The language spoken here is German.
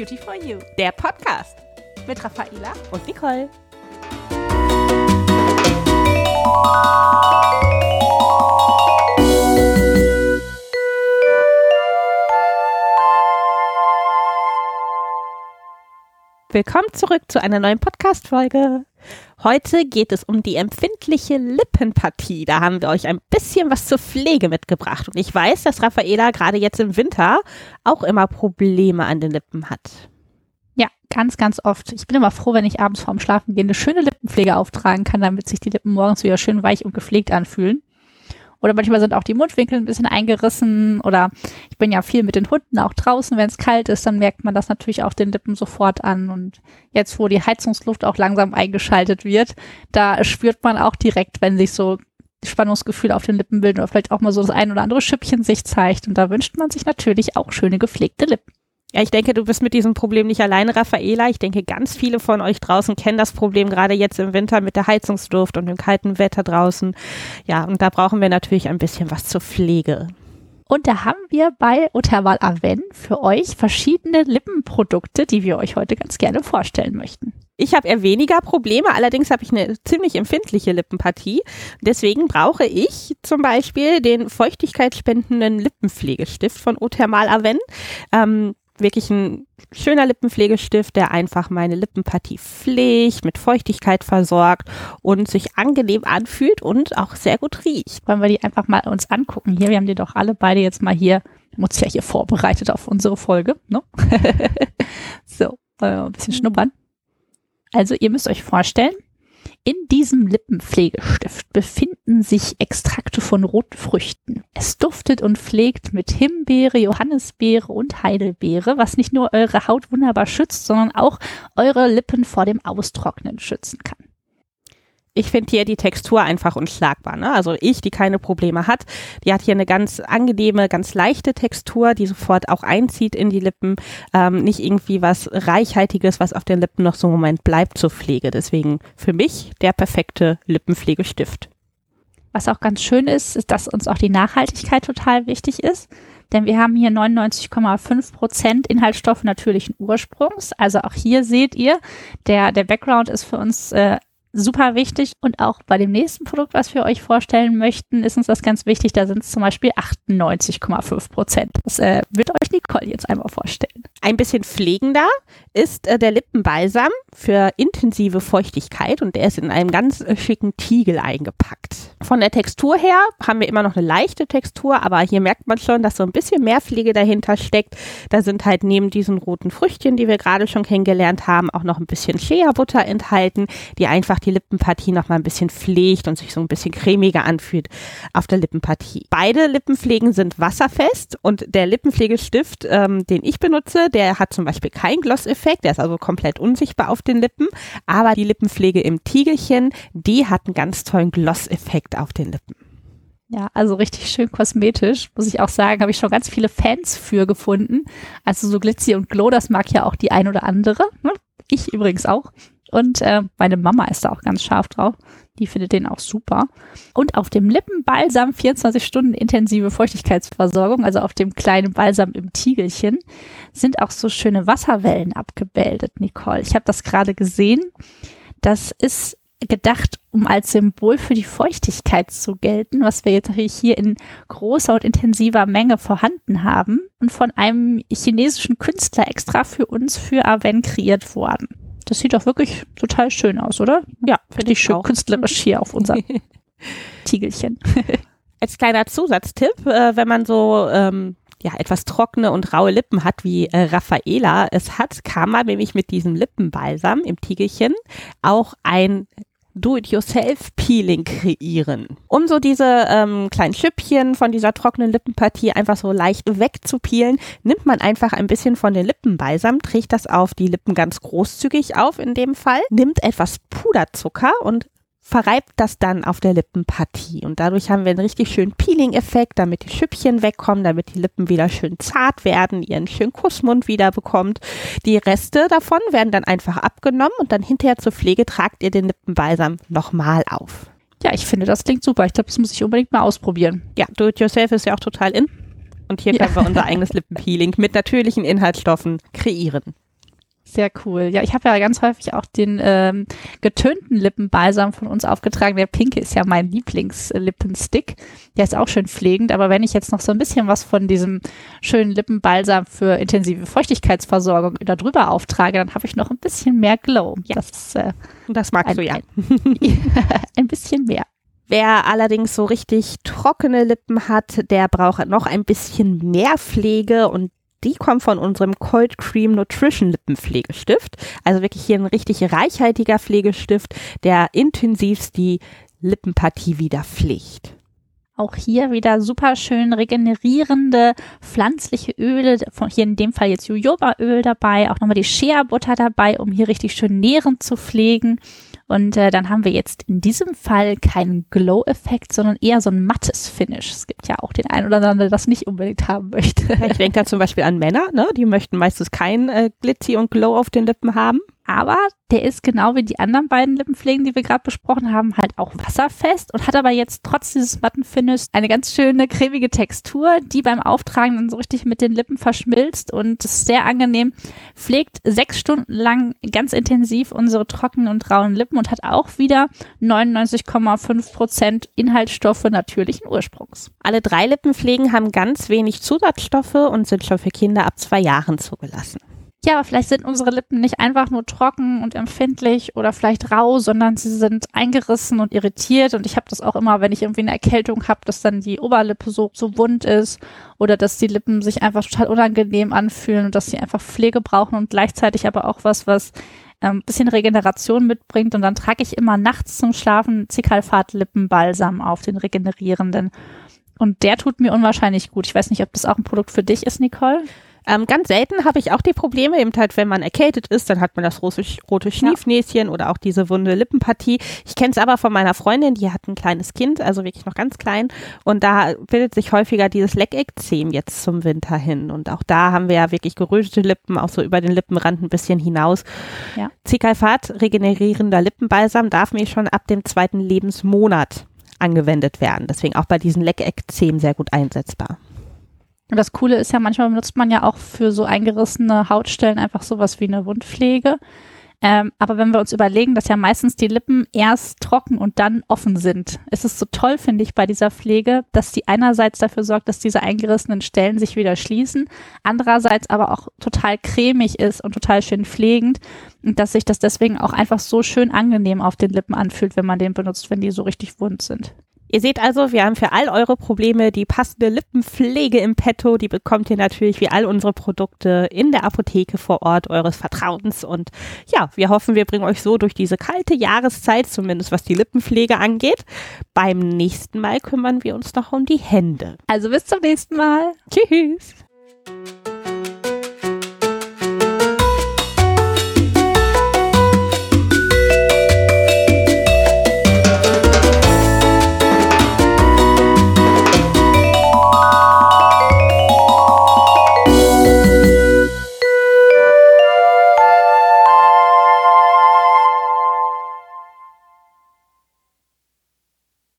Beauty for You, der Podcast. Mit Raffaela und Nicole. Willkommen zurück zu einer neuen Podcast-Folge. Heute geht es um die empfindliche Lippenpartie. Da haben wir euch ein bisschen was zur Pflege mitgebracht. Und ich weiß, dass Raffaela gerade jetzt im Winter auch immer Probleme an den Lippen hat. Ja, ganz, ganz oft. Ich bin immer froh, wenn ich abends vorm Schlafen gehen eine schöne Lippenpflege auftragen kann, damit sich die Lippen morgens wieder schön weich und gepflegt anfühlen. Oder manchmal sind auch die Mundwinkel ein bisschen eingerissen. Oder ich bin ja viel mit den Hunden auch draußen. Wenn es kalt ist, dann merkt man das natürlich auf den Lippen sofort an. Und jetzt, wo die Heizungsluft auch langsam eingeschaltet wird, da spürt man auch direkt, wenn sich so Spannungsgefühl auf den Lippen bilden oder vielleicht auch mal so das ein oder andere Schüppchen sich zeigt. Und da wünscht man sich natürlich auch schöne gepflegte Lippen. Ja, ich denke, du bist mit diesem Problem nicht alleine, Raffaela. Ich denke, ganz viele von euch draußen kennen das Problem gerade jetzt im Winter mit der Heizungsluft und dem kalten Wetter draußen. Ja, und da brauchen wir natürlich ein bisschen was zur Pflege. Und da haben wir bei Otherwal Aven für euch verschiedene Lippenprodukte, die wir euch heute ganz gerne vorstellen möchten. Ich habe eher weniger Probleme, allerdings habe ich eine ziemlich empfindliche Lippenpartie. Deswegen brauche ich zum Beispiel den feuchtigkeitsspendenden Lippenpflegestift von Othermal Aven. Ähm, wirklich ein schöner Lippenpflegestift, der einfach meine Lippenpartie pflegt, mit Feuchtigkeit versorgt und sich angenehm anfühlt und auch sehr gut riecht. Wollen wir die einfach mal uns angucken hier? Wir haben die doch alle beide jetzt mal hier, haben ja hier vorbereitet auf unsere Folge, ne? so, wollen wir mal ein bisschen schnuppern. Also ihr müsst euch vorstellen, in diesem Lippenpflegestift befinden sich Extrakte von roten Früchten. Es duftet und pflegt mit Himbeere, Johannisbeere und Heidelbeere, was nicht nur eure Haut wunderbar schützt, sondern auch eure Lippen vor dem Austrocknen schützen kann ich finde hier die Textur einfach unschlagbar. Ne? Also ich, die keine Probleme hat, die hat hier eine ganz angenehme, ganz leichte Textur, die sofort auch einzieht in die Lippen. Ähm, nicht irgendwie was Reichhaltiges, was auf den Lippen noch so einen Moment bleibt zur Pflege. Deswegen für mich der perfekte Lippenpflegestift. Was auch ganz schön ist, ist, dass uns auch die Nachhaltigkeit total wichtig ist. Denn wir haben hier 99,5 Prozent Inhaltsstoffe natürlichen Ursprungs. Also auch hier seht ihr, der, der Background ist für uns äh, super wichtig. Und auch bei dem nächsten Produkt, was wir euch vorstellen möchten, ist uns das ganz wichtig. Da sind es zum Beispiel 98,5 Prozent. Das äh, wird euch Nicole jetzt einmal vorstellen. Ein bisschen pflegender ist äh, der Lippenbalsam für intensive Feuchtigkeit und der ist in einem ganz äh, schicken Tiegel eingepackt. Von der Textur her haben wir immer noch eine leichte Textur, aber hier merkt man schon, dass so ein bisschen mehr Pflege dahinter steckt. Da sind halt neben diesen roten Früchtchen, die wir gerade schon kennengelernt haben, auch noch ein bisschen Shea-Butter enthalten, die einfach die Lippenpartie noch mal ein bisschen pflegt und sich so ein bisschen cremiger anfühlt auf der Lippenpartie. Beide Lippenpflegen sind wasserfest und der Lippenpflegestift, ähm, den ich benutze, der hat zum Beispiel keinen Gloss-Effekt, der ist also komplett unsichtbar auf den Lippen, aber die Lippenpflege im Tiegelchen, die hat einen ganz tollen Gloss-Effekt auf den Lippen. Ja, also richtig schön kosmetisch, muss ich auch sagen, habe ich schon ganz viele Fans für gefunden. Also so Glitzy und Glow, das mag ja auch die ein oder andere. Ne? Ich übrigens auch. Und äh, meine Mama ist da auch ganz scharf drauf. Die findet den auch super. Und auf dem Lippenbalsam 24 Stunden intensive Feuchtigkeitsversorgung, also auf dem kleinen Balsam im Tiegelchen, sind auch so schöne Wasserwellen abgebildet, Nicole. Ich habe das gerade gesehen. Das ist gedacht, um als Symbol für die Feuchtigkeit zu gelten, was wir jetzt natürlich hier in großer und intensiver Menge vorhanden haben und von einem chinesischen Künstler extra für uns für Aven kreiert worden. Das sieht doch wirklich total schön aus, oder? Ja, finde ich schön auch. künstlerisch hier auf unserem Tiegelchen. Als kleiner Zusatztipp, äh, wenn man so ähm, ja, etwas trockene und raue Lippen hat, wie äh, Raffaela es hat, kann man nämlich mit diesem Lippenbalsam im Tiegelchen auch ein Do-it-yourself-Peeling kreieren. Um so diese ähm, kleinen Schüppchen von dieser trockenen Lippenpartie einfach so leicht wegzupeelen, nimmt man einfach ein bisschen von den Lippenbalsam, trägt das auf die Lippen ganz großzügig auf in dem Fall, nimmt etwas Puderzucker und verreibt das dann auf der Lippenpartie. Und dadurch haben wir einen richtig schönen Peeling-Effekt, damit die Schüppchen wegkommen, damit die Lippen wieder schön zart werden, ihren schönen Kussmund wieder bekommt. Die Reste davon werden dann einfach abgenommen und dann hinterher zur Pflege tragt ihr den Lippenbalsam nochmal auf. Ja, ich finde, das klingt super. Ich glaube, das muss ich unbedingt mal ausprobieren. Ja, Do-it-yourself ist ja auch total in. Und hier können ja. wir unser eigenes Lippenpeeling mit natürlichen Inhaltsstoffen kreieren. Sehr cool. Ja, ich habe ja ganz häufig auch den ähm, getönten Lippenbalsam von uns aufgetragen. Der pinke ist ja mein Lieblingslippenstick. Der ist auch schön pflegend, aber wenn ich jetzt noch so ein bisschen was von diesem schönen Lippenbalsam für intensive Feuchtigkeitsversorgung da drüber auftrage, dann habe ich noch ein bisschen mehr Glow. Ja. Das, ist, äh, das magst ein, du ja. Ein, ein bisschen mehr. Wer allerdings so richtig trockene Lippen hat, der braucht noch ein bisschen mehr Pflege und die kommt von unserem Cold Cream Nutrition Lippenpflegestift. Also wirklich hier ein richtig reichhaltiger Pflegestift, der intensivst die Lippenpartie wieder pflegt. Auch hier wieder super schön regenerierende pflanzliche Öle, von hier in dem Fall jetzt Jojobaöl dabei, auch nochmal die Shea Butter dabei, um hier richtig schön nährend zu pflegen. Und äh, dann haben wir jetzt in diesem Fall keinen Glow-Effekt, sondern eher so ein mattes Finish. Es gibt ja auch den einen oder anderen, der das nicht unbedingt haben möchte. Ich denke da zum Beispiel an Männer, ne? die möchten meistens kein äh, Glitzy und Glow auf den Lippen haben. Aber der ist genau wie die anderen beiden Lippenpflegen, die wir gerade besprochen haben, halt auch wasserfest und hat aber jetzt trotz dieses matten Finish eine ganz schöne cremige Textur, die beim Auftragen dann so richtig mit den Lippen verschmilzt und ist sehr angenehm. Pflegt sechs Stunden lang ganz intensiv unsere trockenen und rauen Lippen und hat auch wieder 99,5 Prozent Inhaltsstoffe natürlichen Ursprungs. Alle drei Lippenpflegen haben ganz wenig Zusatzstoffe und sind schon für Kinder ab zwei Jahren zugelassen ja, aber vielleicht sind unsere Lippen nicht einfach nur trocken und empfindlich oder vielleicht rau, sondern sie sind eingerissen und irritiert. Und ich habe das auch immer, wenn ich irgendwie eine Erkältung habe, dass dann die Oberlippe so, so wund ist oder dass die Lippen sich einfach total unangenehm anfühlen und dass sie einfach Pflege brauchen und gleichzeitig aber auch was, was ähm, bisschen Regeneration mitbringt. Und dann trage ich immer nachts zum Schlafen Zicalfat Lippenbalsam auf, den regenerierenden. Und der tut mir unwahrscheinlich gut. Ich weiß nicht, ob das auch ein Produkt für dich ist, Nicole. Ähm, ganz selten habe ich auch die Probleme, eben halt, wenn man erkältet ist, dann hat man das rote, rote Schniefnäschen ja. oder auch diese wunde Lippenpartie. Ich kenne es aber von meiner Freundin, die hat ein kleines Kind, also wirklich noch ganz klein. Und da bildet sich häufiger dieses Leckekzem jetzt zum Winter hin. Und auch da haben wir ja wirklich gerötete Lippen, auch so über den Lippenrand ein bisschen hinaus. Ja. Zicalfat, regenerierender Lippenbalsam, darf mir schon ab dem zweiten Lebensmonat angewendet werden. Deswegen auch bei diesen Leckekzem sehr gut einsetzbar. Und das Coole ist ja, manchmal benutzt man ja auch für so eingerissene Hautstellen einfach sowas wie eine Wundpflege. Ähm, aber wenn wir uns überlegen, dass ja meistens die Lippen erst trocken und dann offen sind, ist es so toll, finde ich, bei dieser Pflege, dass die einerseits dafür sorgt, dass diese eingerissenen Stellen sich wieder schließen, andererseits aber auch total cremig ist und total schön pflegend und dass sich das deswegen auch einfach so schön angenehm auf den Lippen anfühlt, wenn man den benutzt, wenn die so richtig wund sind. Ihr seht also, wir haben für all eure Probleme die passende Lippenpflege im Petto. Die bekommt ihr natürlich wie all unsere Produkte in der Apotheke vor Ort eures Vertrauens. Und ja, wir hoffen, wir bringen euch so durch diese kalte Jahreszeit, zumindest was die Lippenpflege angeht. Beim nächsten Mal kümmern wir uns noch um die Hände. Also bis zum nächsten Mal. Tschüss.